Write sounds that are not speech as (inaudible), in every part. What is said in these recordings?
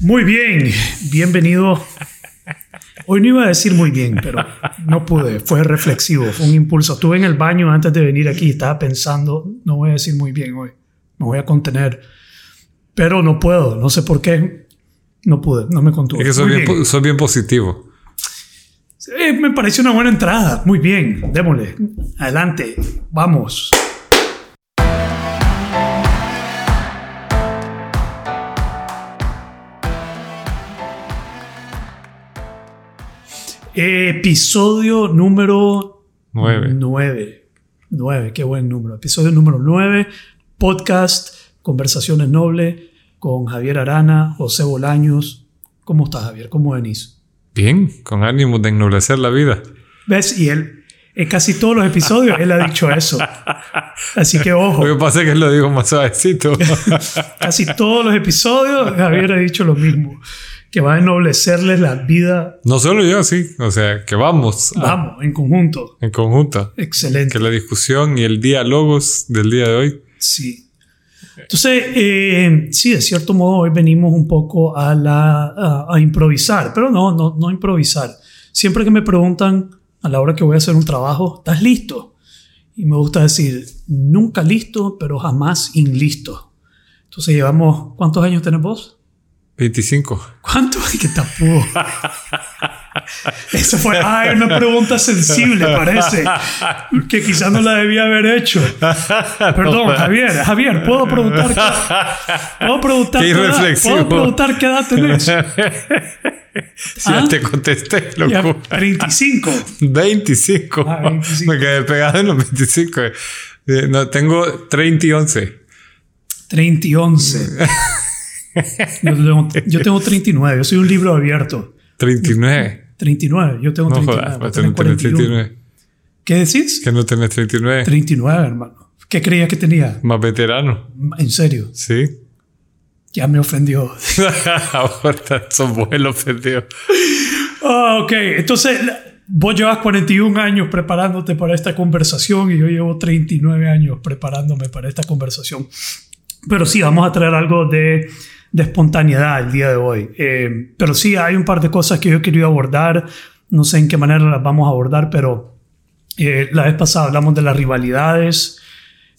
Muy bien, bienvenido. Hoy no iba a decir muy bien, pero no pude. Fue reflexivo, fue un impulso. Estuve en el baño antes de venir aquí y estaba pensando, no voy a decir muy bien hoy, me voy a contener. Pero no puedo, no sé por qué. No pude, no me contuve. Es que soy, bien, soy bien, positivo. me pareció una buena entrada. Muy bien, démosle. Adelante, vamos. Episodio número 9. 9. 9, qué buen número. Episodio número 9, podcast Conversaciones Nobles con Javier Arana, José Bolaños. ¿Cómo estás, Javier? ¿Cómo venís? Bien, con ánimo de ennoblecer la vida. ¿Ves? Y él, en casi todos los episodios, él ha dicho eso. (laughs) Así que ojo. Lo que pasa es que él lo digo más suavecito. (laughs) casi todos los episodios, Javier ha dicho lo mismo que va a ennoblecerles la vida. No solo yo, sí. O sea, que vamos. Vamos, en conjunto. En conjunto. Excelente. Que la discusión y el diálogo del día de hoy. Sí. Entonces, eh, sí, de cierto modo, hoy venimos un poco a, la, a, improvisar, pero no, no, no improvisar. Siempre que me preguntan a la hora que voy a hacer un trabajo, ¿estás listo? Y me gusta decir, nunca listo, pero jamás inlisto. Entonces llevamos, ¿cuántos años tenés vos? 25. ¿Cuánto? ¿Qué tapó? Eso fue ay, una pregunta sensible, parece. Que quizás no la debía haber hecho. Perdón, Javier. Javier, ¿puedo preguntar qué, ¿puedo preguntar qué, edad, ¿puedo preguntar qué edad tenés? Si (laughs) ya ¿Ah? te contesté, loco. 25. 25. Ah, 25. Me quedé pegado en los 25. Eh, no, tengo 30 y 11. 30 y 11. (laughs) Yo tengo, 39, yo soy un libro abierto. 39. 39, yo tengo 39. No, tenés 39. ¿Qué decís? Que no tenés 39. 39, hermano. ¿Qué creías que tenía? Más veterano. ¿En serio? Sí. Ya me ofendió. (laughs) Ahora son buenos ofendidos. Oh, ok, entonces vos llevas 41 años preparándote para esta conversación y yo llevo 39 años preparándome para esta conversación. Pero sí, vamos a traer algo de de espontaneidad el día de hoy. Eh, pero sí, hay un par de cosas que yo querido abordar. No sé en qué manera las vamos a abordar, pero eh, la vez pasada hablamos de las rivalidades.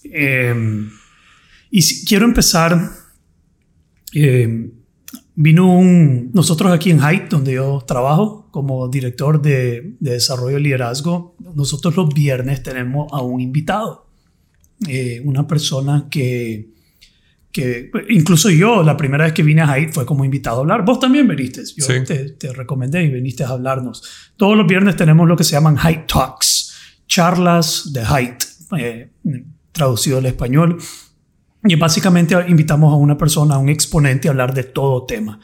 Eh, y quiero empezar. vino un. Nosotros aquí en Height, donde yo trabajo como director de, de desarrollo y liderazgo, nosotros los viernes tenemos a un invitado. una persona que que incluso yo la primera vez que vine a Haidt fue como invitado a hablar. Vos también viniste. Yo te, recomendé y viniste a hablarnos. Todos los viernes tenemos lo que se llaman Haidt Talks, charlas de Haidt, eh, traducido al español. Y básicamente invitamos a una persona, a un exponente a hablar de todo tema.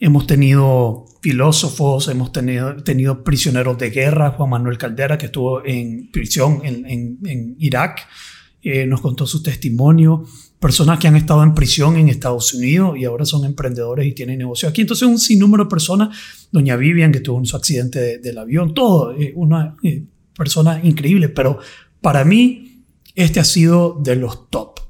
Hemos tenido filósofos, hemos tenido, tenido prisioneros de guerra, Juan Manuel Caldera, que estuvo en prisión en, en, Irak, eh, nos contó su testimonio personas que han estado en prisión en Estados Unidos y ahora son emprendedores y tienen negocio aquí. Entonces un sinnúmero de personas, doña Vivian que tuvo un accidente del avión, todo, eh, una eh, persona increíble, pero para mí este ha sido de los top.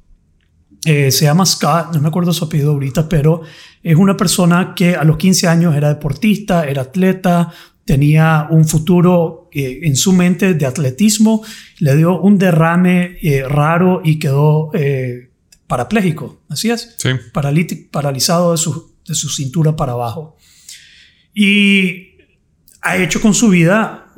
Eh, se llama Scott, no me acuerdo su apellido ahorita, pero es una persona que a los 15 años era deportista, era atleta, tenía un futuro en su mente de atletismo, le dio un derrame raro y quedó parapléjico, así es, sí. paralizado de su, de su cintura para abajo. Y ha hecho con su vida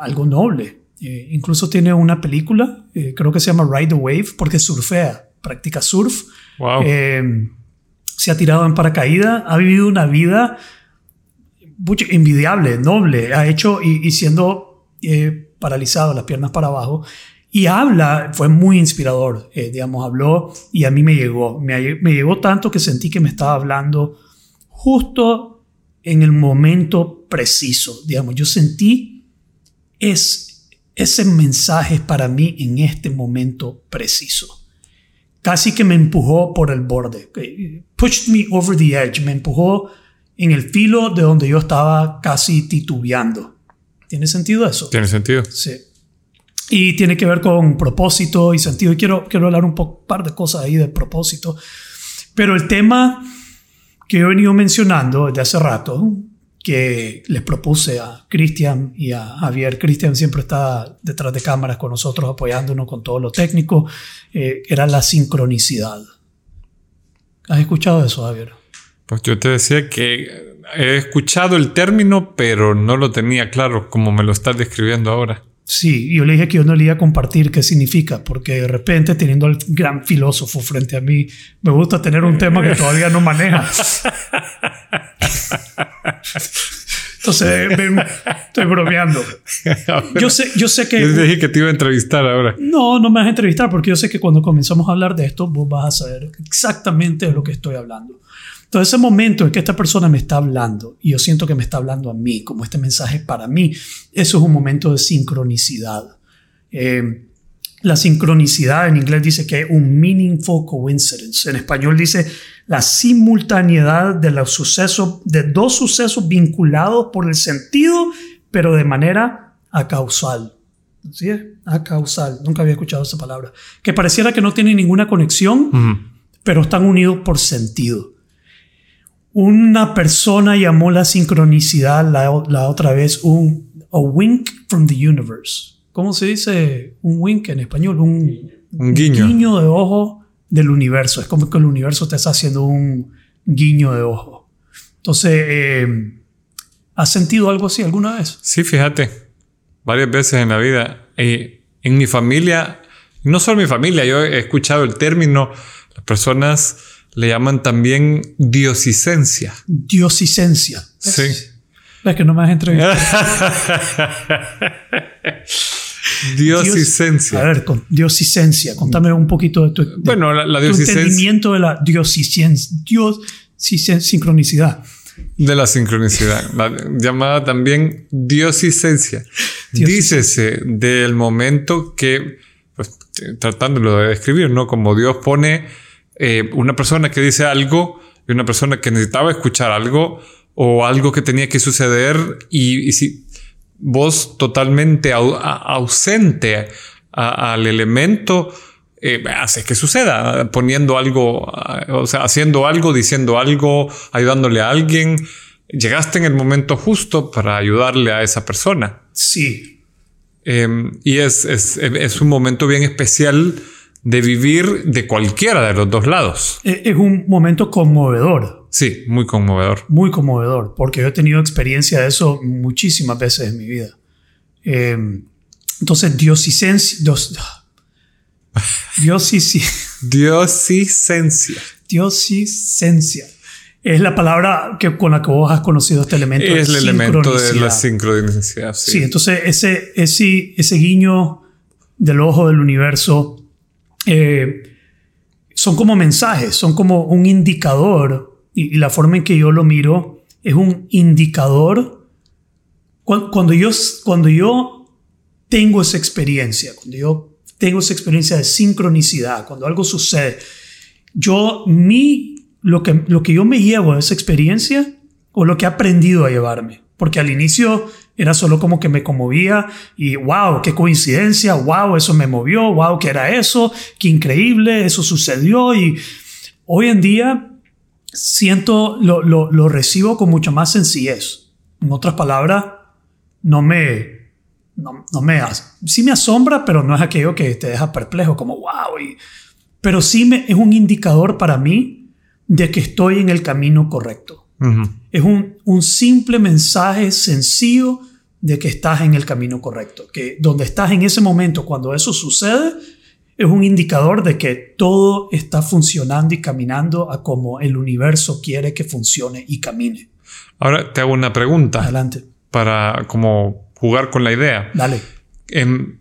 algo noble. Eh, incluso tiene una película, eh, creo que se llama Ride the Wave, porque surfea, practica surf. Wow. Eh, se ha tirado en paracaídas, ha vivido una vida envidiable, noble, ha hecho y, y siendo paralizado, las piernas para abajo, y habla, fue muy inspirador, eh, digamos, habló y a mí me llegó, me, me, llegó tanto que sentí que me estaba hablando justo en el momento preciso, digamos, yo sentí es, ese mensaje para mí en este momento preciso. Casi que me empujó por el borde, pushed me over the edge, me empujó en el filo de donde yo estaba casi titubeando. ¿Tiene sentido eso? Tiene sentido. Sí y tiene que ver con propósito y sentido. Y quiero, quiero hablar un par de cosas ahí de propósito. Pero el tema que he venido mencionando desde hace rato, que les propuse a Cristian y a Javier. Cristian siempre está detrás de cámaras con nosotros apoyándonos con todo lo técnico. Eh, era la sincronicidad. ¿Has escuchado eso, Javier? Pues yo te decía que he escuchado el término, pero no lo tenía claro como me lo estás describiendo ahora. Sí, yo le dije que yo no le iba a compartir qué significa, porque de repente teniendo al gran filósofo frente a mí, me gusta tener un tema que todavía no maneja. Entonces, estoy bromeando. (laughs) Yo sé, yo sé que... Yo dije que te iba a entrevistar ahora. No, no me vas a entrevistar porque yo sé que cuando comenzamos a hablar de esto, vos vas a saber exactamente de lo que estoy hablando. Entonces, ese momento en que esta persona me está hablando y yo siento que me está hablando a mí, como este mensaje para mí, eso es un momento de sincronicidad. Eh, la sincronicidad en inglés dice que es un meaningful coincidence. En español dice la simultaneidad de los sucesos, de dos sucesos vinculados por el sentido, pero de manera acausal. ¿Sí? Acausal. Nunca había escuchado esa palabra. Que pareciera que no tienen ninguna conexión, pero están unidos por sentido. Una persona llamó la sincronicidad la, otra vez un a wink from the universe. ¿Cómo se dice un wink en español? Un, guiño. guiño de ojo del universo. Es como que el universo te está haciendo un guiño de ojo. Entonces, eh, ¿has sentido algo así alguna vez? Sí, fíjate. Varias veces en la vida. Eh, en mi familia, no solo mi familia, yo he escuchado el término, las personas le llaman también diosicencia. Diosicencia. Sí. Es que no me has entrevistado. (laughs) diosicencia. a ver, con diosicencia. Contame un poquito de tu, bueno, la, tu entendimiento de la diosicencia. Dios, sincronicidad. De la sincronicidad, llamada también diosicencia. Dícese del momento que, pues, tratándolo de describir, ¿no? Como Dios pone eh, una persona que dice algo y una persona que necesitaba escuchar algo o algo que tenía que suceder y, si vos totalmente ausente al elemento, eh, hace que suceda, poniendo algo, o sea, haciendo algo, diciendo algo, ayudándole a alguien. Llegaste en el momento justo para ayudarle a esa persona. Sí. Em, y es, es, es un momento bien especial de vivir de cualquiera de los dos lados. E-, es un momento conmovedor. Sí, muy conmovedor. Muy conmovedor, porque yo he tenido experiencia de eso muchísimas veces en mi vida. Eh, entonces, diosicencia. Dios, (laughs) diosicencia. Diosicencia. Diosicencia. Es la palabra que, con la que vos has conocido este elemento. Es el elemento de la sincronicidad. Sí. sí, entonces ese, ese, ese guiño del ojo del universo eh, son como mensajes, son como un indicador, y, la forma en que yo lo miro es un indicador. Cuando, yo, cuando yo tengo esa experiencia, cuando yo tengo esa experiencia de sincronicidad, cuando algo sucede, yo, mi, lo, que, lo que yo me llevo de esa experiencia o lo que he aprendido a llevarme, porque al inicio era solo como que me conmovía y wow, qué coincidencia, wow, eso me movió, wow, qué era eso, qué increíble, eso sucedió y hoy en día siento, lo, lo, lo recibo con mucha más sencillez. En otras palabras, no me, no, no, me, sí me asombra, pero no es aquello que te deja perplejo, como wow, y, pero sí me, es un indicador para mí de que estoy en el camino correcto. Es un, un, simple mensaje sencillo de que estás en el camino correcto, que donde estás en ese momento, cuando eso sucede, es un indicador de que todo está funcionando y caminando a como el universo quiere que funcione y camine. Ahora te hago una pregunta. Adelante. Para como jugar con la idea. Dale. Em,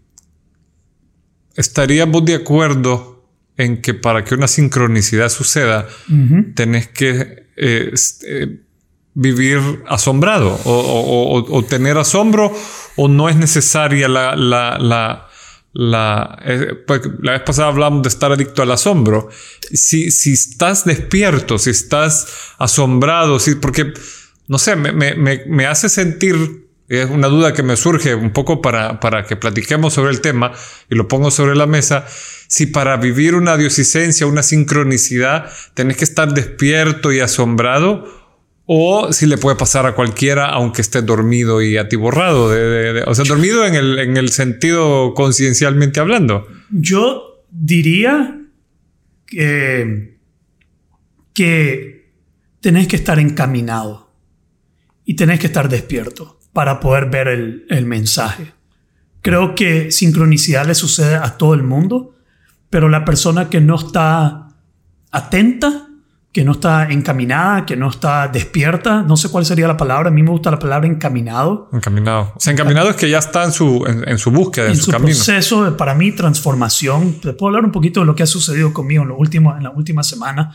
¿Estaríamos de acuerdo en que para que una sincronicidad suceda, tenés que eh, eh, vivir asombrado o, tener asombro o no es necesaria la... la, la, la, eh, pues, la vez pasada hablamos de estar adicto al asombro. Si, si estás despierto, si estás asombrado, si, porque, no sé, me, me, me hace sentir es una duda que me surge un poco para, para que platiquemos sobre el tema y lo pongo sobre la mesa, si para vivir una diosicencia, una sincronicidad, tenés que estar despierto y asombrado o si le puede pasar a cualquiera aunque esté dormido y atiborrado, o sea, dormido en el, en el sentido conciencialmente hablando. Yo diría que, que tenés que estar encaminado y tenés que estar despierto para poder ver el, el mensaje. Creo que sincronicidad le sucede a todo el mundo, pero la persona que no está atenta, que no está encaminada, que no está despierta, no sé cuál sería la palabra, a mí me gusta la palabra encaminado. Encaminado. O sea, encaminado es que ya está en su, en, su búsqueda, en, en su, camino. proceso de, para mí, transformación. Te puedo hablar un poquito de lo que ha sucedido conmigo en, lo último, en la última semana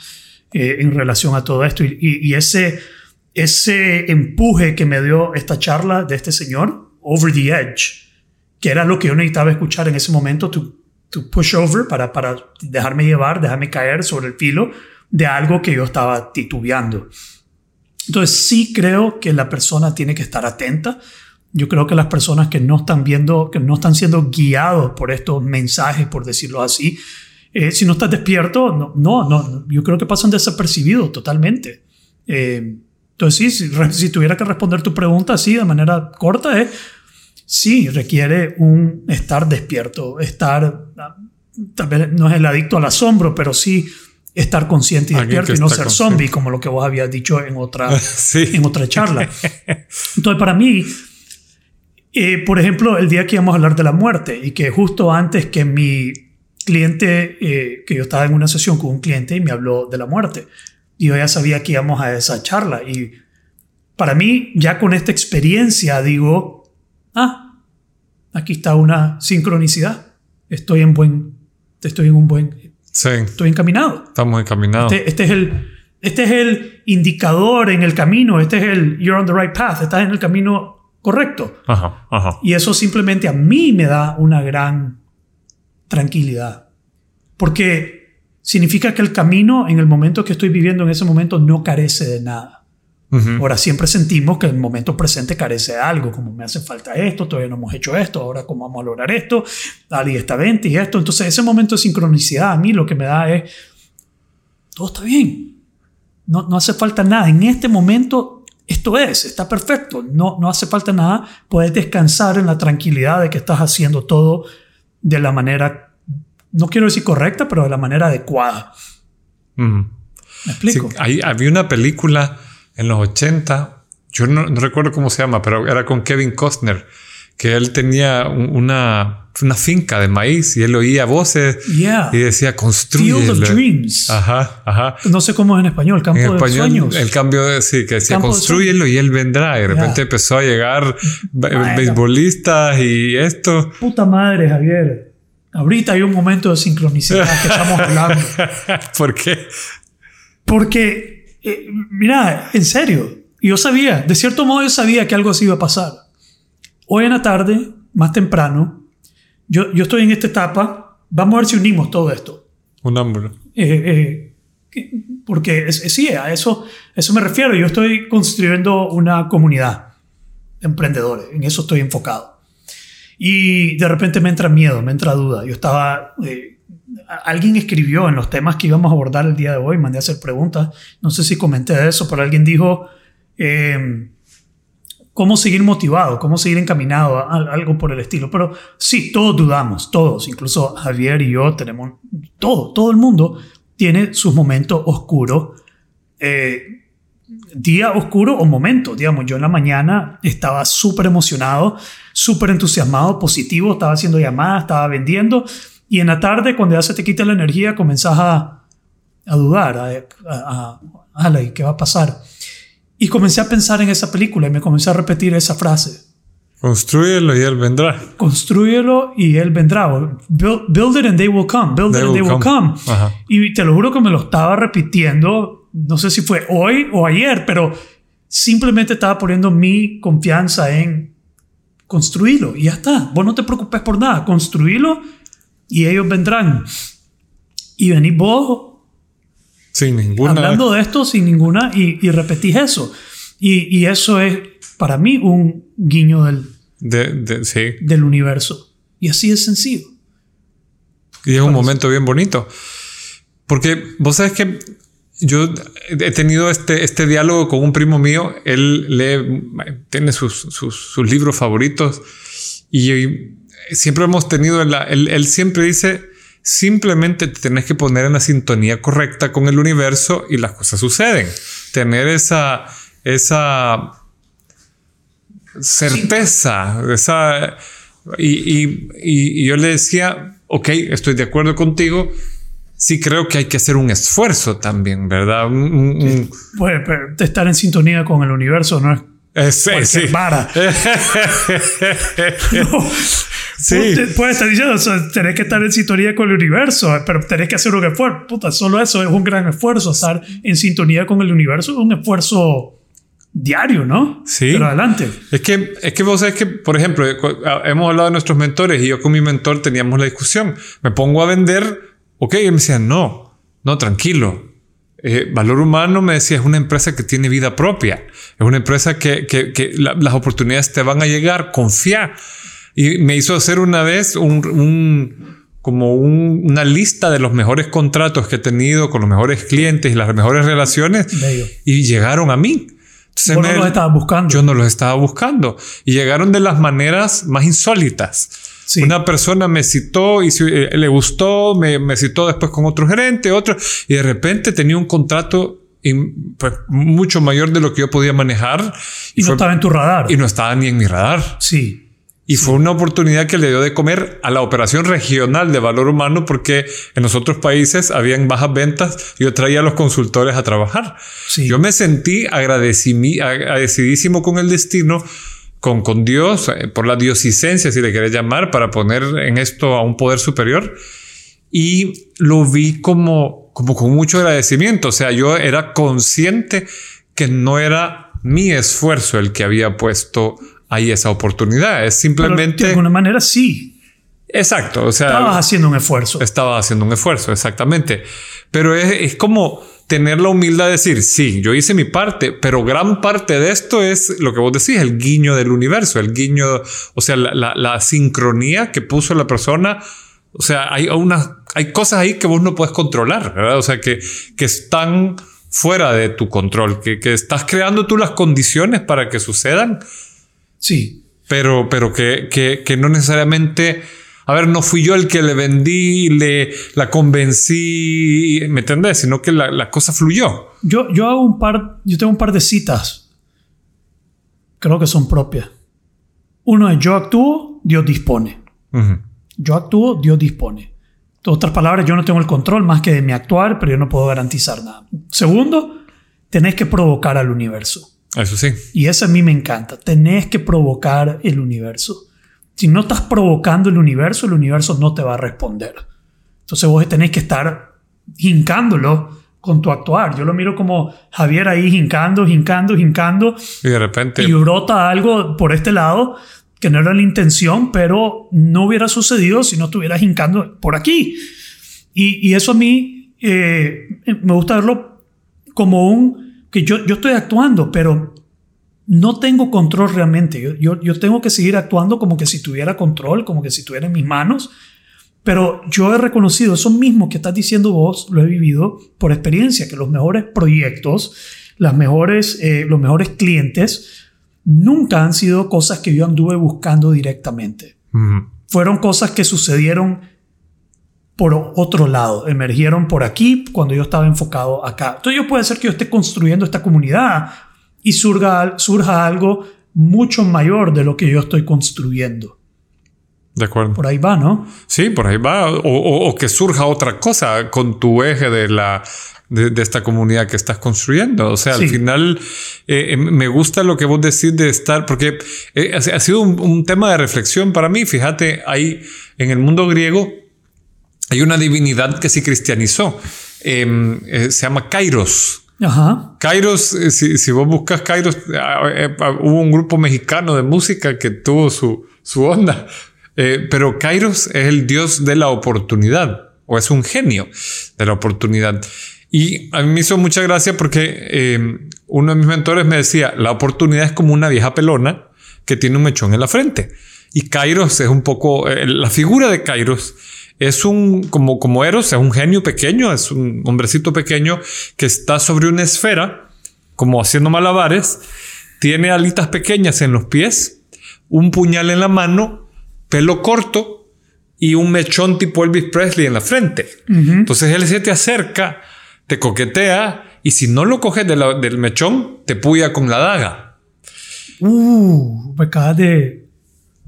eh, en relación a todo esto y, y, y ese ese empuje que me dio esta charla de este señor, Over the Edge, que era lo que yo necesitaba escuchar en ese momento, to, to push over, para, para dejarme llevar, dejarme caer sobre el filo de algo que yo estaba titubeando. Entonces sí creo que la persona tiene que estar atenta. Yo creo que las personas que no están viendo, que no están siendo guiados por estos mensajes, por decirlo así, eh, si no estás despierto, no, no, no, yo creo que pasan desapercibidos totalmente. Eh, entonces, sí, si, tuviera que responder tu pregunta así de manera corta, es sí, requiere un estar despierto, estar, tal vez no es el adicto al asombro, pero sí estar consciente y despierto y no ser zombie, como lo que vos habías dicho en otra, (laughs) en otra charla. (laughs) Entonces, para mí, eh, por ejemplo, el día que íbamos a hablar de la muerte y que justo antes que mi cliente, eh, que yo estaba en una sesión con un cliente y me habló de la muerte, y yo ya sabía que íbamos a esa charla. Y para mí, ya con esta experiencia, digo, ah, aquí está una sincronicidad. Estoy en buen, estoy en un buen, sí. estoy encaminado. Estamos encaminados. Este, este, es el, este es el indicador en el camino. Este es el, you're on the right path. Estás en el camino correcto. Ajá, ajá. Y eso simplemente a mí me da una gran tranquilidad. Porque significa que el camino en el momento que estoy viviendo en ese momento no carece de nada. Ahora siempre sentimos que el momento presente carece de algo, como me hace falta esto, todavía no hemos hecho esto, ahora cómo vamos a lograr esto, dale esta venta y esto. Entonces ese momento de sincronicidad a mí lo que me da es, todo está bien, no, no hace falta nada. En este momento esto es, está perfecto, no, no hace falta nada, puedes descansar en la tranquilidad de que estás haciendo todo de la manera no quiero decir correcta, pero de la manera adecuada. ¿Me explico? había una película en los 80, yo no, recuerdo cómo se llama, pero era con Kevin Costner, que él tenía una, una finca de maíz y él oía voces y decía construye. Field of Dreams. Ajá, ajá. No sé cómo es en español, campo en español, de sueños. El cambio de, sí, que decía construyelo y él vendrá. Y de repente empezó a llegar beisbolistas y esto. Puta madre, Javier. Ahorita hay un momento de sincronicidad que estamos hablando. (laughs) ¿Por qué? Porque, eh, mira, en serio, yo sabía, de cierto modo yo sabía que algo así iba a pasar. Hoy en la tarde, más temprano, yo, yo estoy en esta etapa, vamos a ver si unimos todo esto. Un hambre. Eh, eh, porque sí, a eso, eso me refiero. Yo estoy construyendo una comunidad de emprendedores, en eso estoy enfocado. Y de repente me entra miedo, me entra duda. Yo estaba... Eh, alguien escribió en los temas que íbamos a abordar el día de hoy, mandé a hacer preguntas, no sé si comenté eso, pero alguien dijo, eh, ¿cómo seguir motivado? ¿Cómo seguir encaminado? algo por el estilo. Pero sí, todos dudamos, todos, incluso Javier y yo tenemos, todo, todo el mundo tiene sus momentos oscuros. Eh, día oscuro o momento. Digamos, yo en la mañana estaba súper emocionado, súper entusiasmado, positivo, estaba haciendo llamadas, estaba vendiendo. Y en la tarde, cuando ya se te quita la energía, comenzás a, a dudar, a, a, a, ¿qué va a pasar? Y comencé a pensar en esa película y me comencé a repetir esa frase. Construyelo y él vendrá. Construyelo y él vendrá. Build, it and they will come. Build it and they will come. Y te lo juro que me lo estaba repitiendo no sé si fue hoy o ayer, pero simplemente estaba poniendo mi confianza en construirlo y ya está. Vos no te preocupes por nada, construirlo y ellos vendrán. Y venís vos sin ninguna. Hablando de esto sin ninguna y, y repetís eso. Y, y, eso es para mí un guiño del, De, de- sí. del universo. Y así es sencillo. Y es un momento bien bonito. Porque vos sabes que yo he tenido este, este diálogo con un primo mío. Él lee, tiene sus, sus, sus libros favoritos y siempre hemos tenido, la, él, siempre dice, simplemente te tenés que poner en la sintonía correcta con el universo y las cosas suceden. Tener esa, esa certeza, esa... Y, yo le decía, ok, estoy de acuerdo contigo, sí creo que hay que hacer un esfuerzo también, ¿verdad? Un- pero estar en sintonía con el universo no es sí, cualquier sí. vara. (laughs) No. Sí. Puedes- estar diciendo, o sea, tenés que estar en sintonía con el universo, pero tenés que hacer un esfuerzo. Puta, solo eso es un gran esfuerzo. Estar en sintonía con el universo es un esfuerzo diario, ¿no? Sí. Pero adelante. Es que, es que vos sabés que, por ejemplo, eh, ah, hemos hablado de nuestros mentores y yo con mi mentor teníamos la discusión. Me pongo a vender, ok, y él me decía, no, no, tranquilo. Eh, Valor Humano me decía, es una empresa que tiene vida propia. Es una empresa que, que- que la- las oportunidades te van a llegar, confía. Y me hizo hacer una vez un, un- como un- una lista de los mejores contratos que he tenido con los mejores clientes y las mejores relaciones Bello. y llegaron a mí. Entonces Vos no me- los estabas buscando. yo no los estaba buscando y llegaron de las maneras más insólitas. Sí. Una persona me citó y eh, le gustó, me, me citó después con otro gerente, otro, y de repente tenía un contrato in- pues, mucho mayor de lo que yo podía manejar y no fue- estaba en tu radar. y no estaba ni en mi radar. sí. Y fue una oportunidad que le dio de comer a la operación regional de valor humano porque en los otros países habían bajas ventas yo traía a los consultores a trabajar. Sí. Yo me sentí agradecidísimo con el destino, con, con Dios, eh, por la diosicencia, si le querés llamar, para poner en esto a un poder superior. Y lo vi como, como con mucho agradecimiento. O sea, yo era consciente que no era mi esfuerzo el que había puesto ahí esa oportunidad. Es Pero simplemente... de alguna manera sí. Exacto. O sea, Estabas haciendo un esfuerzo. estaba haciendo un esfuerzo, exactamente. Pero es, es como tener la humildad de decir, sí, yo hice mi parte, pero gran parte de esto es lo que vos decís, el guiño del universo, el guiño, o sea, la, la- la sincronía que puso la persona. O sea, hay, una, hay cosas ahí que vos no puedes controlar, ¿verdad? O sea, que, que están fuera de tu control, que, que estás creando tú las condiciones para que sucedan, Sí. pero, pero que, que, que no necesariamente. A ver, no fui yo el que le vendí, le la convencí, ¿me entendés? Sino que la, la cosa fluyó. Yo, yo hago un par, yo tengo un par de citas. Creo que son propias. Uno es yo actúo, Dios dispone. Yo actúo, Dios dispone. En otras palabras, yo no tengo el control más que de mi actuar, pero yo no puedo garantizar nada. Segundo, tenés que provocar al universo. Eso sí. Y eso a mí me encanta. Tenés que provocar el universo. Si no estás provocando el universo, el universo no te va a responder. Entonces vos tenés que estar hincándolo con tu actuar. Yo lo miro como Javier ahí hincando, hincando, hincando Y de repente. y brota algo por este lado que no era la intención, pero no hubiera sucedido si no estuvieras hincando por aquí. Y, y eso a mí eh, me gusta verlo como un que yo, yo estoy actuando, pero no tengo control realmente. Yo, yo, yo tengo que seguir actuando como que si tuviera control, como que si tuviera en mis manos. Pero yo he reconocido eso mismo que estás diciendo vos, lo he vivido por experiencia, que los mejores proyectos, las mejores, eh, los mejores clientes, nunca han sido cosas que yo anduve buscando directamente. Fueron cosas que sucedieron por otro lado, emergieron por aquí cuando yo estaba enfocado acá. Entonces yo puede ser que yo esté construyendo esta comunidad y surga, surja algo mucho mayor de lo que yo estoy construyendo. De acuerdo. Por ahí va, ¿no? Sí, por ahí va. O, o- o que surja otra cosa con tu eje de la de, de esta comunidad que estás construyendo. O sea, Sí. al final eh, eh, me gusta lo que vos decís de estar, porque eh, ha, sido un, un tema de reflexión para mí. Fíjate, hay en el mundo griego hay una divinidad que se cristianizó. Eh, eh, se llama Kairos. Ajá. Kairos, eh, si, si vos buscas Kairos, eh, ah, hubo un grupo mexicano de música que tuvo su, su onda. Eh, pero Kairos es el dios de la oportunidad, o es un genio de la oportunidad. Y a mí me hizo mucha gracia porque eh, uno de mis mentores me decía, la oportunidad es como una vieja pelona que tiene un mechón en la frente. Y Kairos es un poco, eh, la figura de Kairos es un, como, como Eros, es un genio pequeño, es un hombrecito pequeño que está sobre una esfera, como haciendo malabares, tiene alitas pequeñas en los pies, un puñal en la mano, pelo corto y un mechón tipo Elvis Presley en la frente. Entonces él se te acerca, te coquetea y si no lo coges del mechón, te puya con la daga. Uh, me acabas de,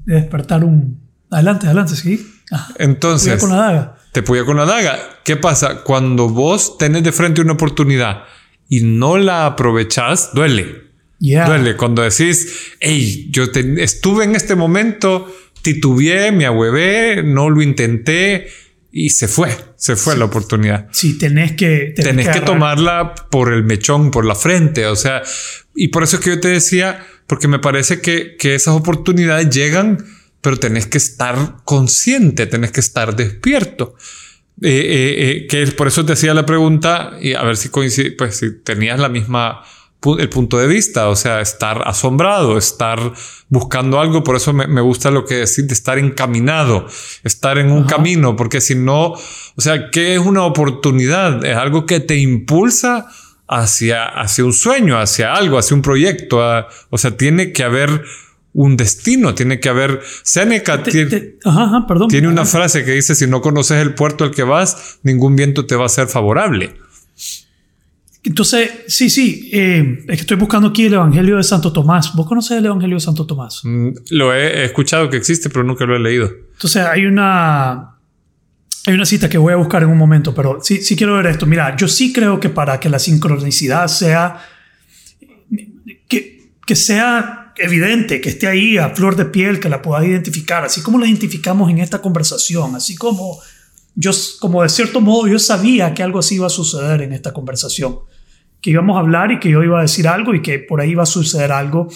despertar un... Adelante, adelante, sí. (laughs) Entonces... Te con la daga. Te puya con la daga. ¿Qué pasa? Cuando vos tenés de frente una oportunidad y no la aprovechás, duele. Duele. Cuando decís, hey, yo estuve en este momento, titubeé, me ahuevé, no lo intenté y se fue, se fue la oportunidad. Sí, tenés que... Tenés, que, tomarla por el mechón, por la frente, o sea, y por eso es que yo te decía, porque me parece que, que esas oportunidades llegan, pero tenés que estar consciente, tenés que estar despierto. Eh, eh, eh, que por eso te hacía la pregunta y a ver si coincide, pues si tenías la misma el punto de vista, o sea, estar asombrado, estar buscando algo, por eso me, gusta lo que decís de estar encaminado, estar en un camino, porque si no, o sea, ¿qué es una oportunidad? Es algo que te impulsa hacia, hacia un sueño, hacia algo, hacia un proyecto, o sea, tiene que haber un destino, tiene que haber... Seneca tiene, perdón, tiene una frase que dice, si no conoces el puerto al que vas, ningún viento te va a ser favorable. Entonces, sí, sí, eh, es que estoy buscando aquí el Evangelio de Santo Tomás. ¿Vos conoces el Evangelio de Santo Tomás? Mm, lo he, escuchado que existe, pero nunca lo he leído. Entonces, hay una, hay una cita que voy a buscar en un momento, pero sí, sí quiero ver esto. Mira, yo sí creo que para que la sincronicidad sea, que, que sea evidente, que esté ahí a flor de piel, que la puedas identificar, así como la identificamos en esta conversación, así como yo, como de cierto modo, yo sabía que algo así iba a suceder en esta conversación, que íbamos a hablar y que yo iba a decir algo y que por ahí iba a suceder algo.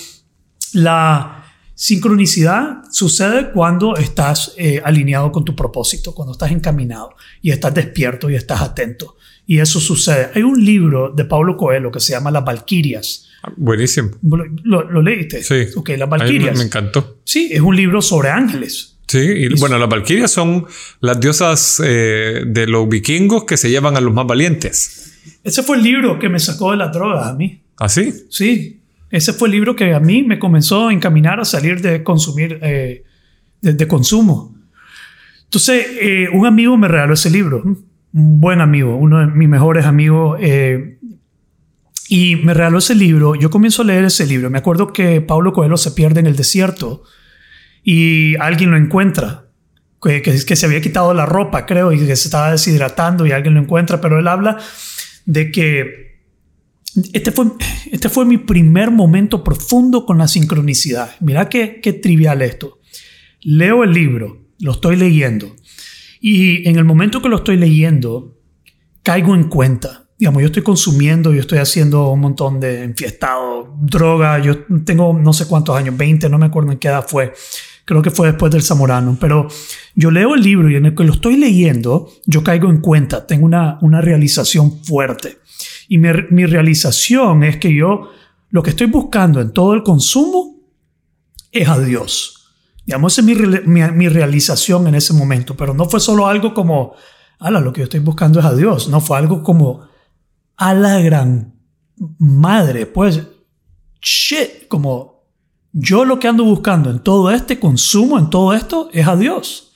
La sincronicidad sucede cuando estás eh, alineado con tu propósito, cuando estás encaminado y estás despierto y estás atento. Y eso sucede. Hay un libro de Pablo Coelho que se llama Las Valquirias. Buenísimo. ¿Lo, leíste? Sí. Ok, Las Valquirias. Me encantó. Sí, es un libro sobre ángeles. Sí, y bueno, las valquirias son las diosas eh, de los vikingos que se llevan a los más valientes. Ese fue el libro que me sacó de las drogas a mí. ¿Ah, sí? Sí, ese fue el libro que a mí me comenzó a encaminar a salir de consumir, eh, de, consumo. Entonces, eh, un amigo me regaló ese libro, un buen amigo, uno de mis mejores amigos, y me regaló ese libro. Yo comienzo a leer ese libro. Me acuerdo que Pablo Coelho se pierde en el desierto y alguien lo encuentra, que, se había quitado la ropa, creo, y que se estaba deshidratando y alguien lo encuentra, pero él habla de que este fue, este fue mi primer momento profundo con la sincronicidad. Mira qué, qué trivial esto. Leo el libro, lo estoy leyendo, y en el momento que lo estoy leyendo, caigo en cuenta. Digamos, yo estoy consumiendo, yo estoy haciendo un montón de enfiestado, droga, yo tengo no sé cuántos años, 20, no me acuerdo en qué edad fue creo que fue después del Zamorano, pero yo leo el libro y en el que lo estoy leyendo, yo caigo en cuenta, tengo una, una realización fuerte. Y mi, mi realización es que yo lo que estoy buscando en todo el consumo es a Dios. Digamos, es mi, realización en ese momento, pero no fue solo algo como, ala, lo que yo estoy buscando es a Dios, no fue algo como, a la gran madre, pues, shit, como yo lo que ando buscando en todo este consumo, en todo esto, es a Dios.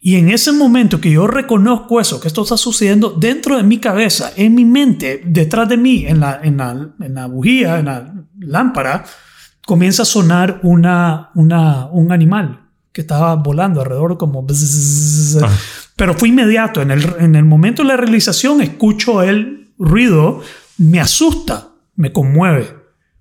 Y en ese momento que yo reconozco eso, que esto está sucediendo dentro de mi cabeza, en mi mente, detrás de mí, en la, en la bujía, en la lámpara, comienza a sonar una, una, un animal que estaba volando alrededor como... Ah. Pero fue inmediato. En el, en el momento de la realización escucho el ruido, me asusta, me conmueve.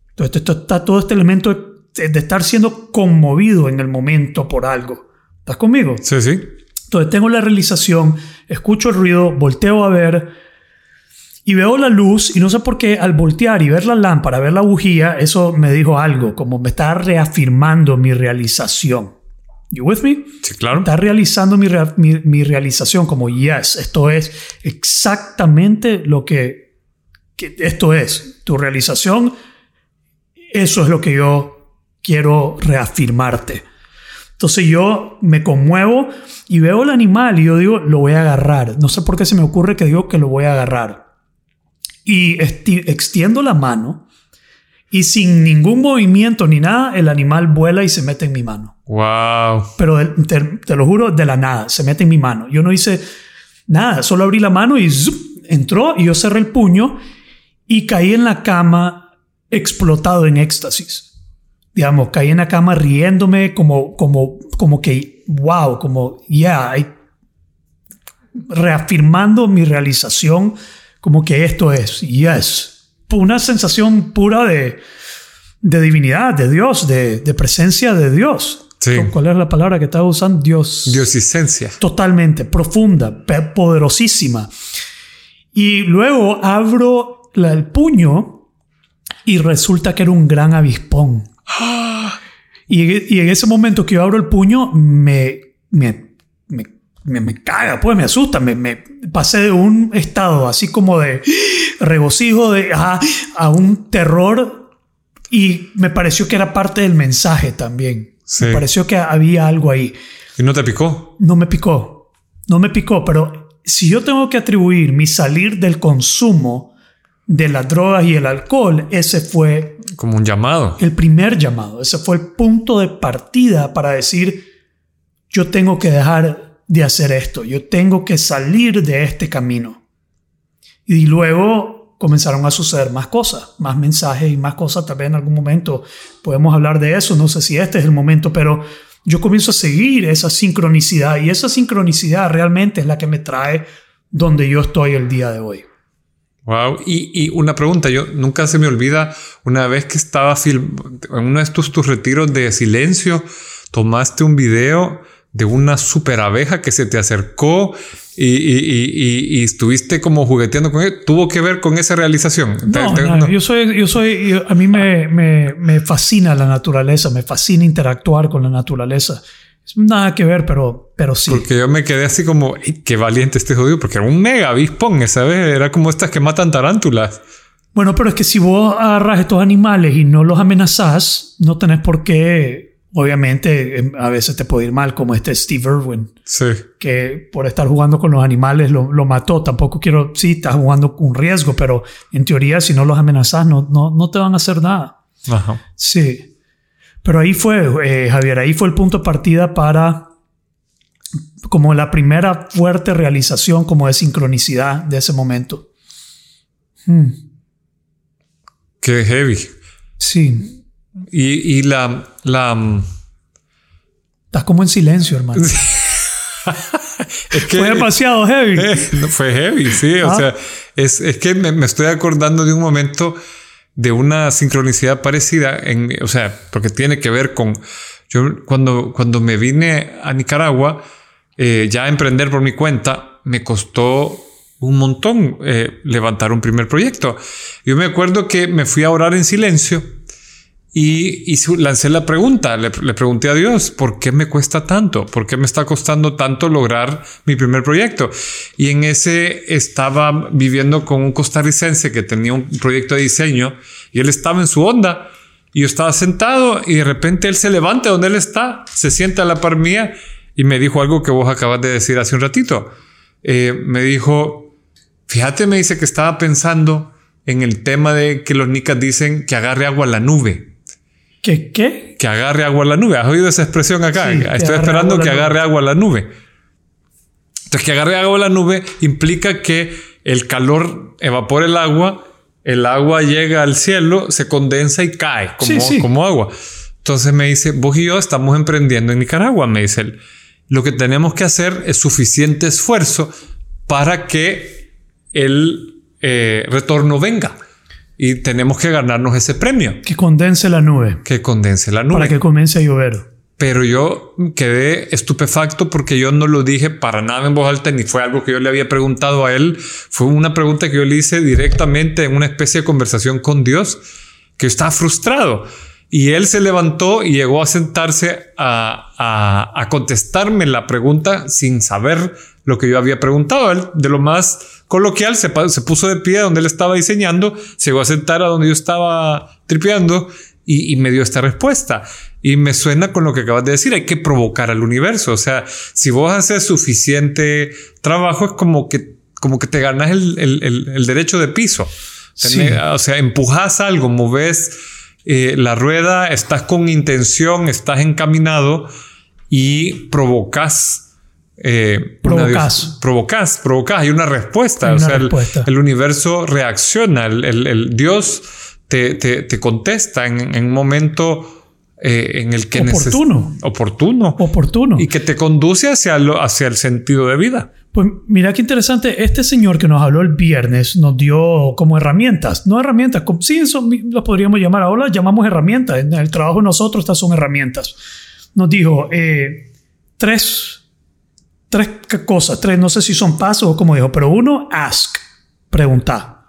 Entonces, esto está todo este elemento de, estar siendo conmovido en el momento por algo. ¿Estás conmigo? Sí, sí. Entonces tengo la realización, escucho el ruido, volteo a ver y veo la luz y no sé por qué al voltear y ver la lámpara, ver la bujía, eso me dijo algo, como me está reafirmando mi realización. You with me? Sí, claro. Está realizando mi, mi realización como, yes, esto es exactamente lo que que esto es tu realización, eso es lo que yo quiero reafirmarte. Entonces yo me conmuevo y veo el animal y yo digo, lo voy a agarrar. No sé por qué se me ocurre que digo que lo voy a agarrar. Y extiendo la mano y sin ningún movimiento ni nada, el animal vuela y se mete en mi mano. Wow. Pero te, lo juro, de la nada, se mete en mi mano. Yo no hice nada, solo abrí la mano y entró y yo cerré el puño y caí en la cama explotado en éxtasis. Digamos, caí en la cama riéndome como, como, como que, wow, como, yeah, reafirmando mi realización como que esto es, yes una sensación pura de, de divinidad, de Dios, de, de, presencia de Dios. ¿Cuál es la palabra que estaba usando? Dios. Diosicencia. Totalmente, profunda, poderosísima. Y luego abro el puño y resulta que era un gran avispón. Y, y, en ese momento que yo abro el puño, me, me, me, me, caga, pues me asusta. Me, me pasé de un estado así como de regocijo de, a un terror y me pareció que era parte del mensaje también. Me pareció que había algo ahí. ¿Y no te picó? No me picó. No me picó, pero si yo tengo que atribuir mi salir del consumo de las drogas y el alcohol, ese fue... Como un llamado. El primer llamado. Ese fue el punto de partida para decir, yo tengo que dejar de hacer esto. Yo tengo que salir de este camino. Y luego comenzaron a suceder más cosas, más mensajes y más cosas. Tal vez en algún momento podemos hablar de eso. No sé si este es el momento, pero yo comienzo a seguir esa sincronicidad y esa sincronicidad realmente es la que me trae donde yo estoy el día de hoy. Wow, y, una pregunta, yo nunca se me olvida, una vez que estaba en uno de estos tus retiros de silencio, tomaste un video de una super abeja que se te acercó y, estuviste como jugueteando con él, tuvo que ver con esa realización. No, yo soy, yo soy, a mí me, me, fascina la naturaleza, me fascina interactuar con la naturaleza. Nada que ver, pero, pero sí. Porque yo me quedé así como, qué valiente este jodido, porque era un mega avispón, ¿sabes? Era como estas que matan tarántulas. Bueno, pero es que si vos agarras estos animales y no los amenazás, no tenés por qué obviamente em, a veces te puede ir mal, como este Steve Irwin, sí. que por estar jugando con los animales lo, mató. Tampoco quiero, sí, estás jugando con un riesgo, pero en teoría si no los amenazas no, no, no te van a hacer nada. Ajá. Sí. Pero ahí fue, eh, Javier, ahí fue el punto de partida para como la primera fuerte realización como de sincronicidad de ese momento. Hmm. Qué heavy. Sí. Y, la, la... Mm, Estás como en silencio, hermano. (laughs) fue demasiado heavy. (laughs) fue heavy, sí. O ah. sea, es, es que me, estoy acordando de un momento de una sincronicidad parecida, en, o sea, porque tiene que ver con... Yo cuando, cuando me vine a Nicaragua, eh, ya emprender por mi cuenta, me costó un montón eh, levantar un primer proyecto. Yo me acuerdo que me fui a orar en silencio y, lancé la pregunta, le, pregunté a Dios, ¿por qué me cuesta tanto? ¿Por qué me está costando tanto lograr mi primer proyecto? Y en ese estaba viviendo con un costarricense que tenía un proyecto de diseño y él estaba en su onda y yo estaba sentado y de repente él se levanta donde él está, se sienta a la par mía y me dijo algo que vos acabas de decir hace un ratito. Eh, me dijo, fíjate, me dice que estaba pensando en el tema de que los nicas dicen que agarre agua a la nube. ¿Qué qué? Que agarre agua a la nube. ¿Has oído esa expresión acá? Estoy esperando que agarre agua a la nube. Entonces, que agarre agua a la nube implica que el calor evapora el agua, el agua llega al cielo, se condensa y cae como, como agua. Entonces me dice, vos y yo estamos emprendiendo en Nicaragua, me dice él. Lo que tenemos que hacer es suficiente esfuerzo para que el eh, retorno venga y tenemos que ganarnos ese premio. Que condense la nube. Que condense la nube. Para que comience a llover. Pero yo quedé estupefacto porque yo no lo dije para nada en voz alta ni fue algo que yo le había preguntado a él. Fue una pregunta que yo le hice directamente en una especie de conversación con Dios, que yo estaba frustrado. Y él se levantó y llegó a sentarse a, a, contestarme la pregunta sin saber lo que yo había preguntado. Él, de lo más coloquial, se, se puso de pie donde él estaba diseñando, se llegó a sentar a donde yo estaba tripeando y, y, me dio esta respuesta. Y me suena con lo que acabas de decir, hay que provocar al universo. O sea, si vos haces suficiente trabajo, es como que, como que te ganas el, el, el, derecho de piso. O sea, empujas algo, moves eh, la rueda, estás con intención, estás encaminado y provocas. Eh, provocas. provocas, provocas. Hay una respuesta. o sea, El, universo reacciona. El, Dios te, te, contesta en, un momento eh, en el que oportuno. Oportuno. Oportuno. Y que te conduce hacia, lo, hacia el sentido de vida. Pues mira qué interesante, este señor que nos habló el viernes nos dio como herramientas, no herramientas, sí, eso lo podríamos llamar ahora, llamamos herramientas, en el trabajo de nosotros estas son herramientas. Nos dijo eh, tres, tres cosas, tres, no sé si son pasos o como dijo, pero uno, ask, preguntar.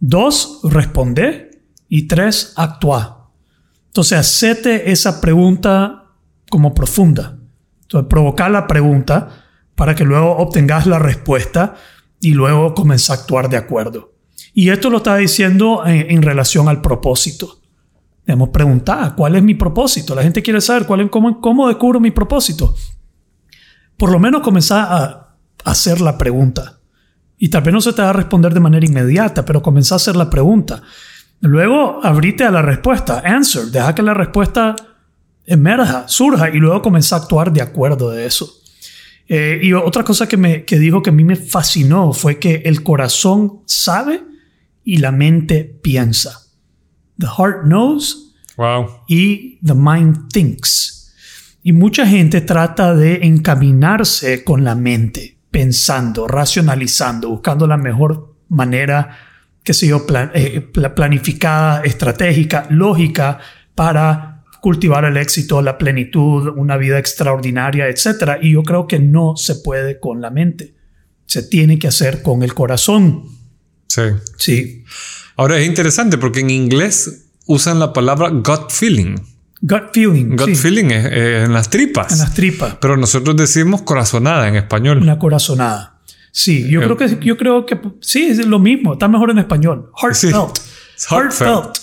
Dos, responder. Y tres, actuar. Entonces, hacete esa pregunta como profunda. Entonces, provocar la pregunta para que luego obtengas la respuesta y luego comiences a actuar de acuerdo. Y esto lo está diciendo en, relación al propósito. Debemos preguntar, ¿cuál es mi propósito? La gente quiere saber cuál es, cómo, cómo descubro mi propósito. Por lo menos comenzar a hacer la pregunta. Y tal vez no se te va a responder de manera inmediata, pero comenzar a hacer la pregunta. Luego abrite a la respuesta, answer, deja que la respuesta emerja, surja y luego comenzar a actuar de acuerdo de eso. Eh, y otra cosa que, me, que dijo que a mí me fascinó fue que el corazón sabe y la mente piensa. The heart knows y the mind thinks. Y mucha gente trata de encaminarse con la mente, pensando, racionalizando, buscando la mejor manera, que sé yo, eh, planificada, estratégica, lógica para cultivar el éxito, la plenitud, una vida extraordinaria, etc. Y yo creo que no se puede con la mente. Se tiene que hacer con el corazón. Sí. Sí. Ahora es interesante porque en inglés usan la palabra gut feeling. Gut feeling. Gut feeling es, en las tripas. En las tripas. Pero nosotros decimos corazonada en español. Una corazonada. Sí, yo eh, creo que yo creo que sí es lo mismo. Está mejor en español. Heartfelt. Heartfelt.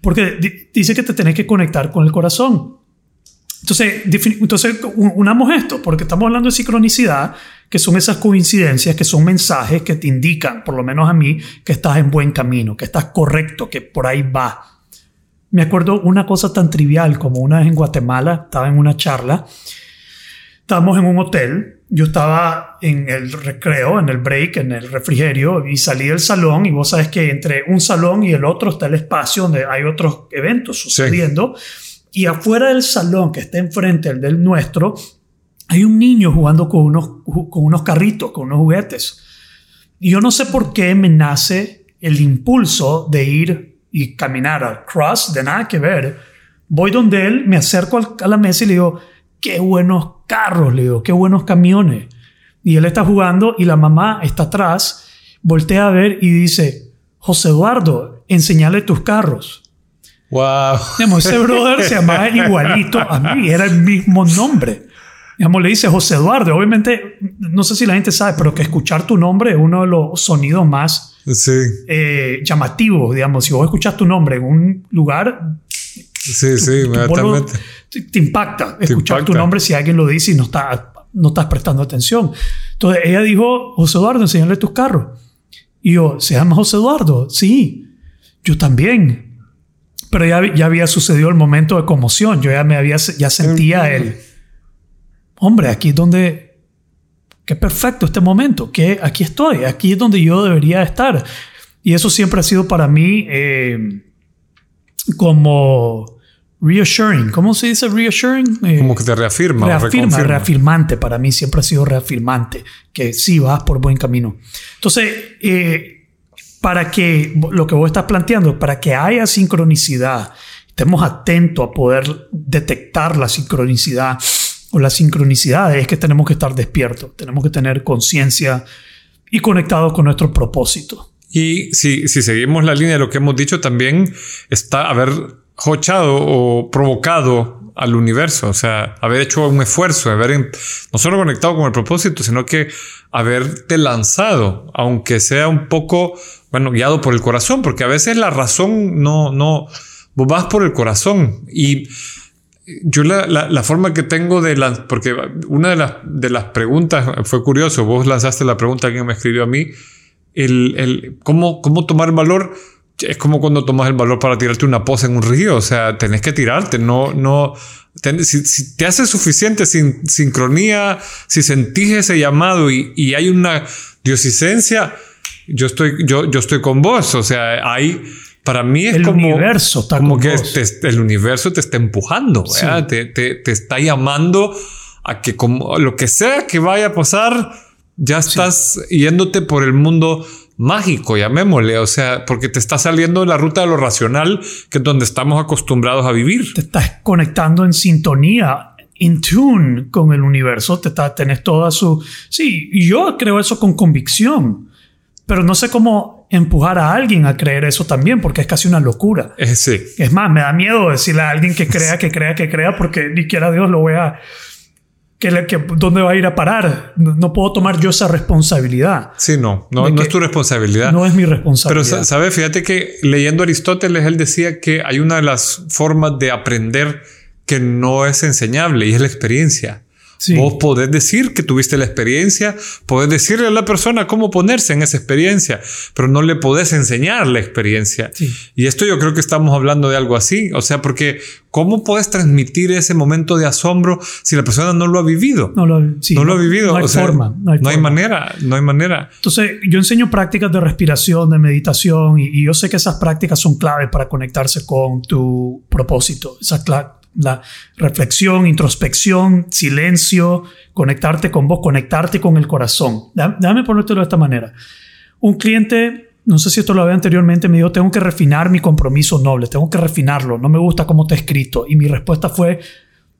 Porque dice que te tenés que conectar con el corazón. Entonces, entonces, unamos esto, porque estamos hablando de sincronicidad, que son esas coincidencias, que son mensajes que te indican, por lo menos a mí, que estás en buen camino, que estás correcto, que por ahí va. Me acuerdo una cosa tan trivial como una vez en Guatemala, estaba en una charla, estábamos en un hotel yo estaba en el recreo, en el break, en el refrigerio y salí del salón y vos sabes que entre un salón y el otro está el espacio donde hay otros eventos sucediendo y afuera del salón que está enfrente, el del nuestro, hay un niño jugando con unos, con unos carritos, con unos juguetes. Y yo no sé por qué me nace el impulso de ir y caminar al cross, de nada que ver. Voy donde él, me acerco a la mesa y le digo, qué buenos carros, le digo, qué buenos camiones. Y él está jugando y la mamá está atrás, voltea a ver y dice, José Eduardo, enseñale tus carros. Wow. ese brother se llamaba igualito a mí, era el mismo nombre. Digamos, le dice José Eduardo. Obviamente, no sé si la gente sabe, pero que escuchar tu nombre es uno de los sonidos más eh, llamativos. Digamos, si vos escuchas tu nombre en un lugar, Sí, sí, inmediatamente. Te, impacta escuchar tu nombre si alguien lo dice y no, está, no estás prestando atención. Entonces ella dijo, José Eduardo, enséñale tus carros. Y yo, ¿se llama José Eduardo? Sí, yo también. Pero ya, ya había sucedido el momento de conmoción. Yo ya me había, ya sentía el, hombre, aquí es donde, qué perfecto este momento, que aquí estoy, aquí es donde yo debería estar. Y eso siempre ha sido para mí eh, como reassuring. ¿Cómo se dice reassuring? Eh, Como que te reafirma. Reafirma, reafirmante. Para mí siempre ha sido reafirmante, que sí vas por buen camino. Entonces, eh, para que lo que vos estás planteando, para que haya sincronicidad, estemos atentos a poder detectar la sincronicidad o la sincronicidad, es que tenemos que estar despiertos, tenemos que tener conciencia y conectados con nuestro propósito. Y si, si seguimos la línea de lo que hemos dicho, también está, a ver, jochado o provocado al universo, o sea, haber hecho un esfuerzo, haber no solo conectado con el propósito, sino que haberte lanzado, aunque sea un poco, bueno, guiado por el corazón, porque a veces la razón no, no, vos vas por el corazón. Y yo la, la, forma que tengo de la, porque una de las, de las preguntas fue curioso, vos lanzaste la pregunta que me escribió a mí, el, el cómo, cómo tomar valor es como cuando tomas el valor para tirarte una poza en un río, o sea, tenés que tirarte, no, no, si, te hace suficiente sin, sincronía, si sentís ese llamado y, y hay una diosicencia, yo estoy, yo, yo estoy con vos, o sea, hay, para mí es el como, universo está como que el universo te está empujando, te, te, te, está llamando a que como lo que sea que vaya a pasar, ya estás yéndote por el mundo mágico, llamémosle, o sea, porque te está saliendo de la ruta de lo racional, que es donde estamos acostumbrados a vivir. Te estás conectando en sintonía, in tune con el universo, te está, tenés toda su... Sí, yo creo eso con convicción, pero no sé cómo empujar a alguien a creer eso también, porque es casi una locura. Eh, sí. Es más, me da miedo decirle a alguien que crea, que crea, que crea, porque ni siquiera Dios lo vea que, que, dónde va a ir a parar. No, puedo tomar yo esa responsabilidad. Sí, no, no, no es tu responsabilidad. No es mi responsabilidad. Pero, ¿sabes? Fíjate que leyendo Aristóteles, él decía que hay una de las formas de aprender que no es enseñable y es la experiencia. Vos podés decir que tuviste la experiencia, podés decirle a la persona cómo ponerse en esa experiencia, pero no le podés enseñar la experiencia. Y esto yo creo que estamos hablando de algo así, o sea, porque ¿cómo puedes transmitir ese momento de asombro si la persona no lo ha vivido? No lo, ha vivido. No hay forma. No hay, manera, no hay manera. Entonces, yo enseño prácticas de respiración, de meditación, y, y yo sé que esas prácticas son claves para conectarse con tu propósito. Esa la reflexión, introspección, silencio, conectarte con vos, conectarte con el corazón. Déjame ponértelo de esta manera. Un cliente, no sé si esto lo había anteriormente, me dijo, tengo que refinar mi compromiso noble, tengo que refinarlo, no me gusta cómo te he escrito. Y mi respuesta fue,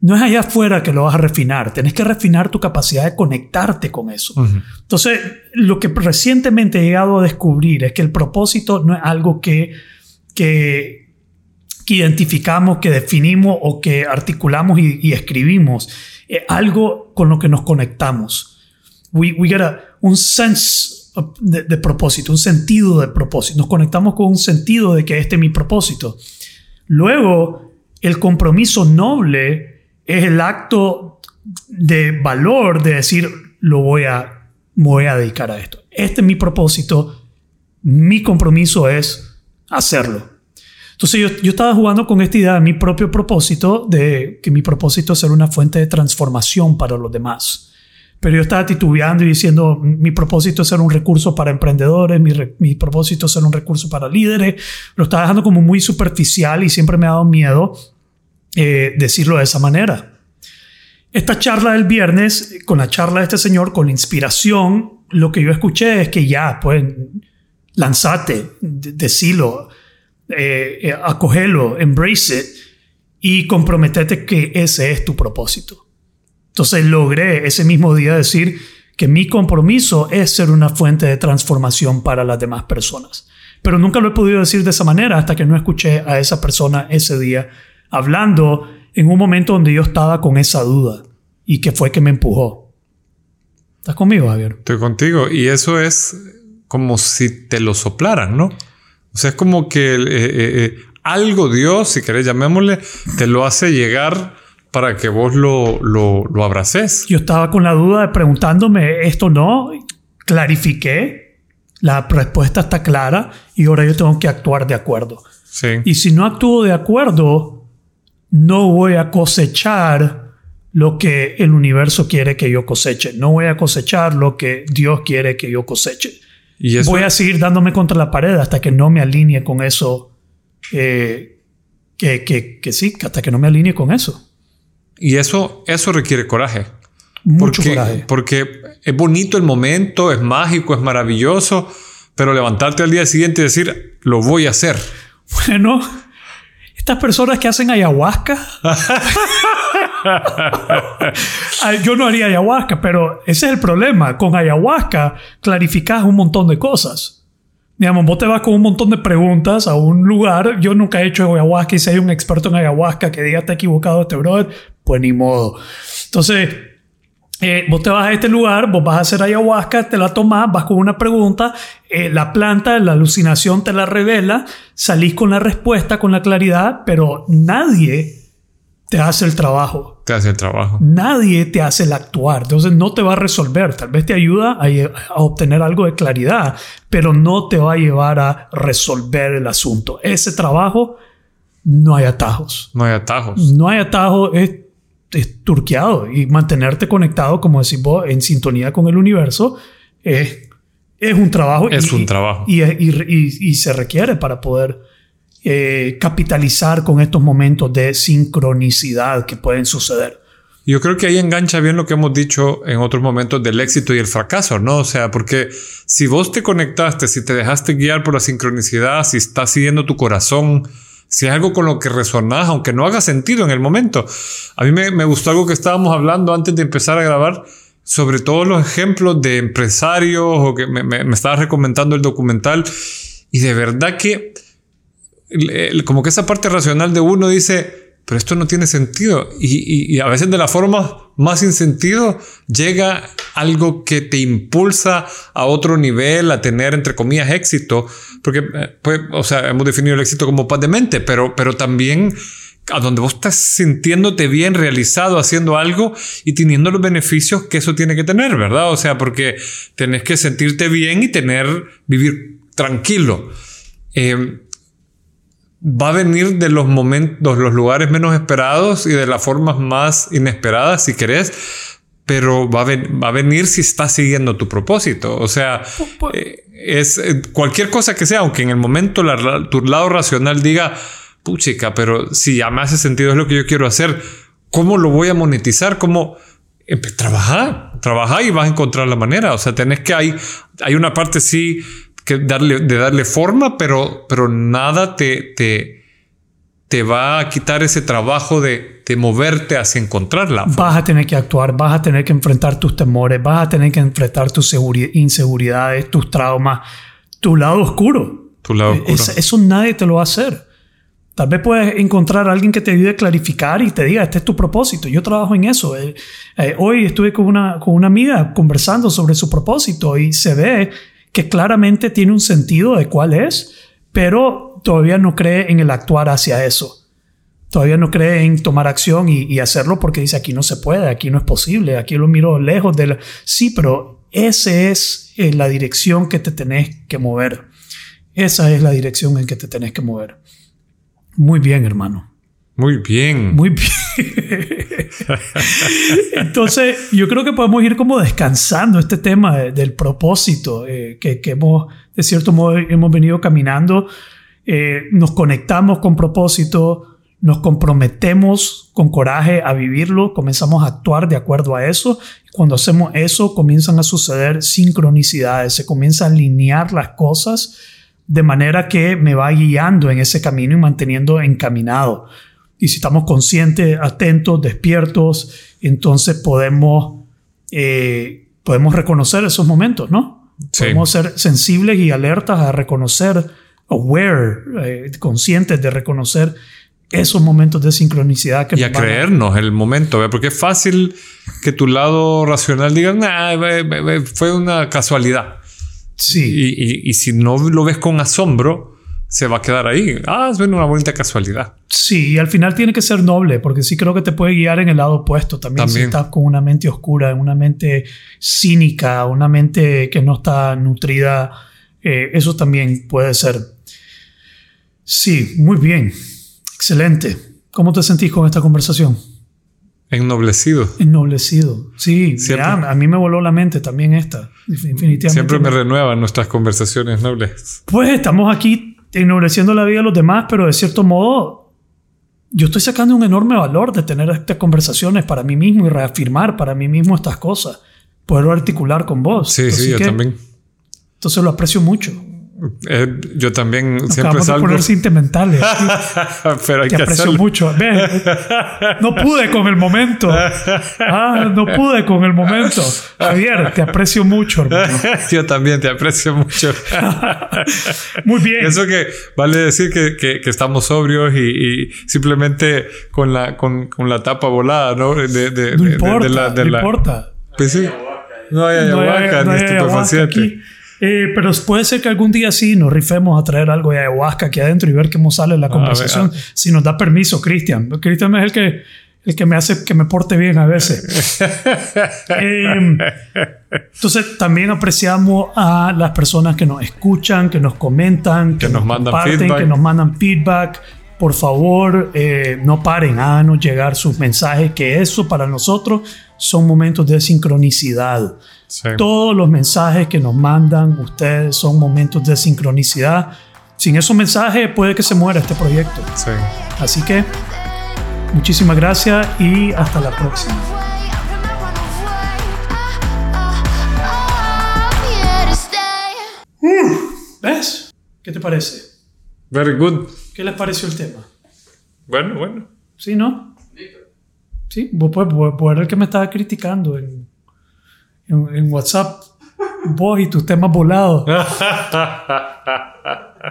no es allá afuera que lo vas a refinar, tenés que refinar tu capacidad de conectarte con eso. Entonces, lo que recientemente he llegado a descubrir es que el propósito no es algo que, que que identificamos, que definimos o que articulamos y, escribimos. Eh, algo con lo que nos conectamos. We, get a, un sense de, de, propósito, un sentido de propósito. Nos conectamos con un sentido de que este es mi propósito. Luego, el compromiso noble es el acto de valor de decir, lo voy a, voy a dedicar a esto. Este es mi propósito. Mi compromiso es hacerlo. Entonces yo, yo, estaba jugando con esta idea de mi propio propósito, de que mi propósito es ser una fuente de transformación para los demás. Pero yo estaba titubeando y diciendo, mi propósito es ser un recurso para emprendedores, mi, mi propósito es ser un recurso para líderes. Lo estaba dejando como muy superficial y siempre me ha dado miedo eh, decirlo de esa manera. Esta charla del viernes, con la charla de este señor, con la inspiración, lo que yo escuché es que ya, pues, lanzate, decilo eh, embrace it y comprometerte que ese es tu propósito. Entonces logré ese mismo día decir que mi compromiso es ser una fuente de transformación para las demás personas. Pero nunca lo he podido decir de esa manera hasta que no escuché a esa persona ese día hablando en un momento donde yo estaba con esa duda y que fue que me empujó. ¿Estás conmigo, Javier? Estoy contigo y eso es como si te lo soplaran, ¿no? O sea, es como que eh, eh, eh, algo Dios, si querés llamémosle, te lo hace llegar para que vos lo, lo, lo abraces. Yo estaba con la duda de preguntándome esto no, clarifiqué, la respuesta está clara y ahora yo tengo que actuar de acuerdo. Sí. Y si no actúo de acuerdo, no voy a cosechar lo que el universo quiere que yo coseche. No voy a cosechar lo que Dios quiere que yo coseche. Voy a seguir dándome contra la pared hasta que no me alinee con eso. Eh, que, que, que, sí, hasta que no me alinee con eso. Y eso, eso requiere coraje. Mucho coraje. Porque es bonito el momento, es mágico, es maravilloso, pero levantarte al día siguiente y decir, lo voy a hacer. Bueno, estas personas que hacen ayahuasca. (laughs) Yo no haría ayahuasca, pero ese es el problema. Con ayahuasca clarificas un montón de cosas. Digamos, vos te vas con un montón de preguntas a un lugar. Yo nunca he hecho ayahuasca y si hay un experto en ayahuasca que diga está equivocado este brother, pues ni modo. Entonces, eh, vos te vas a este lugar, vos vas a hacer ayahuasca, te la tomás, vas con una pregunta, eh, la planta, la alucinación te la revela, salís con la respuesta, con la claridad, pero nadie te hace el trabajo. Te hace el trabajo. Nadie te hace el actuar. Entonces no te va a resolver. Tal vez te ayuda a, a, obtener algo de claridad, pero no te va a llevar a resolver el asunto. Ese trabajo no hay atajos. No hay atajos. No hay atajos. Es, es turqueado y mantenerte conectado, como decís vos, en sintonía con el universo es, es un trabajo. Es un trabajo. Y, y, y se requiere para poder eh, capitalizar con estos momentos de sincronicidad que pueden suceder. Yo creo que ahí engancha bien lo que hemos dicho en otros momentos del éxito y el fracaso, ¿no? O sea, porque si vos te conectaste, si te dejaste guiar por la sincronicidad, si estás siguiendo tu corazón, si es algo con lo que resonás, aunque no haga sentido en el momento. A mí me, gustó algo que estábamos hablando antes de empezar a grabar, sobre todos los ejemplos de empresarios o que me, me, me estaba recomendando el documental. Y de verdad que como que esa parte racional de uno dice, pero esto no tiene sentido. Y, a veces de la forma más sin sentido llega algo que te impulsa a otro nivel, a tener, entre comillas, éxito. Porque, eh, pues, o sea, hemos definido el éxito como paz de mente, pero, pero también a donde vos estás sintiéndote bien realizado haciendo algo y teniendo los beneficios que eso tiene que tener, ¿verdad? O sea, porque tenés que sentirte bien y tener, vivir tranquilo. Eh, va a venir de los momentos, los lugares menos esperados y de las formas más inesperadas, si querés, pero va a, venir si estás siguiendo tu propósito. O sea, eh, es eh, cualquier cosa que sea, aunque en el momento tu lado racional diga, puchica, pero si ya me hace sentido es lo que yo quiero hacer, ¿cómo lo voy a monetizar? ¿Cómo? trabajar, trabajar y vas a encontrar la manera. O sea, tenés que hay, hay una parte sí que darle, de darle forma, pero, pero nada te, te, te va a quitar ese trabajo de, de moverte hacia encontrarla. Vas a tener que actuar, vas a tener que enfrentar tus temores, vas a tener que enfrentar tus inseguridades, tus traumas, tu lado oscuro. Tu lado oscuro. eso nadie te lo va a hacer. Tal vez puedes encontrar a alguien que te ayude a clarificar y te diga, este es tu propósito. Yo trabajo en eso. Eh, eh, hoy estuve con una, con una amiga conversando sobre su propósito y se ve que claramente tiene un sentido de cuál es, pero todavía no cree en el actuar hacia eso. Todavía no cree en tomar acción y, hacerlo porque dice aquí no se puede, aquí no es posible, aquí lo miro lejos de la... Sí, pero esa es eh, la dirección que te tenés que mover. Esa es la dirección en que te tenés que mover. Muy bien, hermano. Muy bien. Muy bien. (laughs) Entonces, yo creo que podemos ir como descansando este tema del propósito eh, que, hemos, de cierto modo, hemos venido caminando. Eh, nos conectamos con propósito, nos comprometemos con coraje a vivirlo, comenzamos a actuar de acuerdo a eso. Cuando hacemos eso, comienzan a suceder sincronicidades, se comienzan a alinear las cosas de manera que me va guiando en ese camino y manteniendo encaminado. Y si estamos conscientes, atentos, despiertos, entonces podemos, eh, podemos reconocer esos momentos, ¿no? Podemos ser sensibles y alertas a reconocer, aware, eh, conscientes de reconocer esos momentos de sincronicidad que y a creernos el momento, porque es fácil que tu lado racional diga, fue una casualidad. Sí. y, si no lo ves con asombro, se va a quedar ahí. Ah, es una bonita casualidad. Sí, y al final tiene que ser noble, porque sí creo que te puede guiar en el lado opuesto. También, si estás con una mente oscura, una mente cínica, una mente que no está nutrida, eh, eso también puede ser. Sí, muy bien. Excelente. ¿Cómo te sentís con esta conversación? Ennoblecido. Ennoblecido. Sí, a mí me voló la mente también esta. Definitivamente. Siempre me renuevan nuestras conversaciones nobles. Pues estamos aquí ennobleciendo la vida de los demás, pero de cierto modo yo estoy sacando un enorme valor de tener estas conversaciones para mí mismo y reafirmar para mí mismo estas cosas, poderlo articular con vos. Sí, sí, yo también. Entonces lo aprecio mucho. Eh, yo también siempre Acabamos de salgo. poner sentimentales. (laughs) pero hay Te que aprecio hacerlo. mucho. Ve, no pude con el momento. Ah, no pude con el momento. Javier, te aprecio mucho, hermano. (laughs) yo también te aprecio mucho. (laughs) Muy bien. Eso que vale decir que, que- que estamos sobrios y, y simplemente con la, con, con la tapa volada, ¿no? De, de, de- no de- importa, de la- de no la- importa. Pues sí. No hay No hay- ayahuasca no ni hay ayahuasca estupefaciente. aquí. Eh, pero puede ser que algún día sí nos rifemos a traer algo de ayahuasca aquí adentro y ver cómo sale la conversación. ver, Si nos da permiso, Cristian. Cristian es el que, el que me hace que me porte bien a veces. (laughs) Eh, entonces, también apreciamos a las personas que nos escuchan, que nos comentan, que, Que nos mandan comparten, feedback. que nos mandan feedback. Por favor, eh, no paren, háganos llegar sus mensajes, que eso para nosotros son momentos de sincronicidad. Sí. Todos los mensajes que nos mandan ustedes son momentos de sincronicidad. Sin esos mensajes puede que se muera este proyecto. Sí. Así que muchísimas gracias y hasta la próxima. ¿Ves? ¿Qué te parece? Very good. ¿Qué les pareció el tema? Bueno, bueno. ¿Sí, no? Sí, vos pues, vos- vos eres el que me estaba criticando en, en, en WhatsApp. Vos y tus temas volados. (laughs)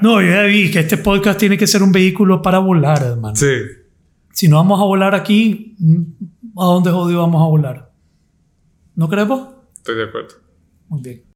No, yo ya vi que este podcast tiene que ser un vehículo para volar, hermano. Sí. Si no vamos a volar aquí, ¿a dónde jodido vamos a volar? ¿No crees vos? Estoy de acuerdo. Muy bien.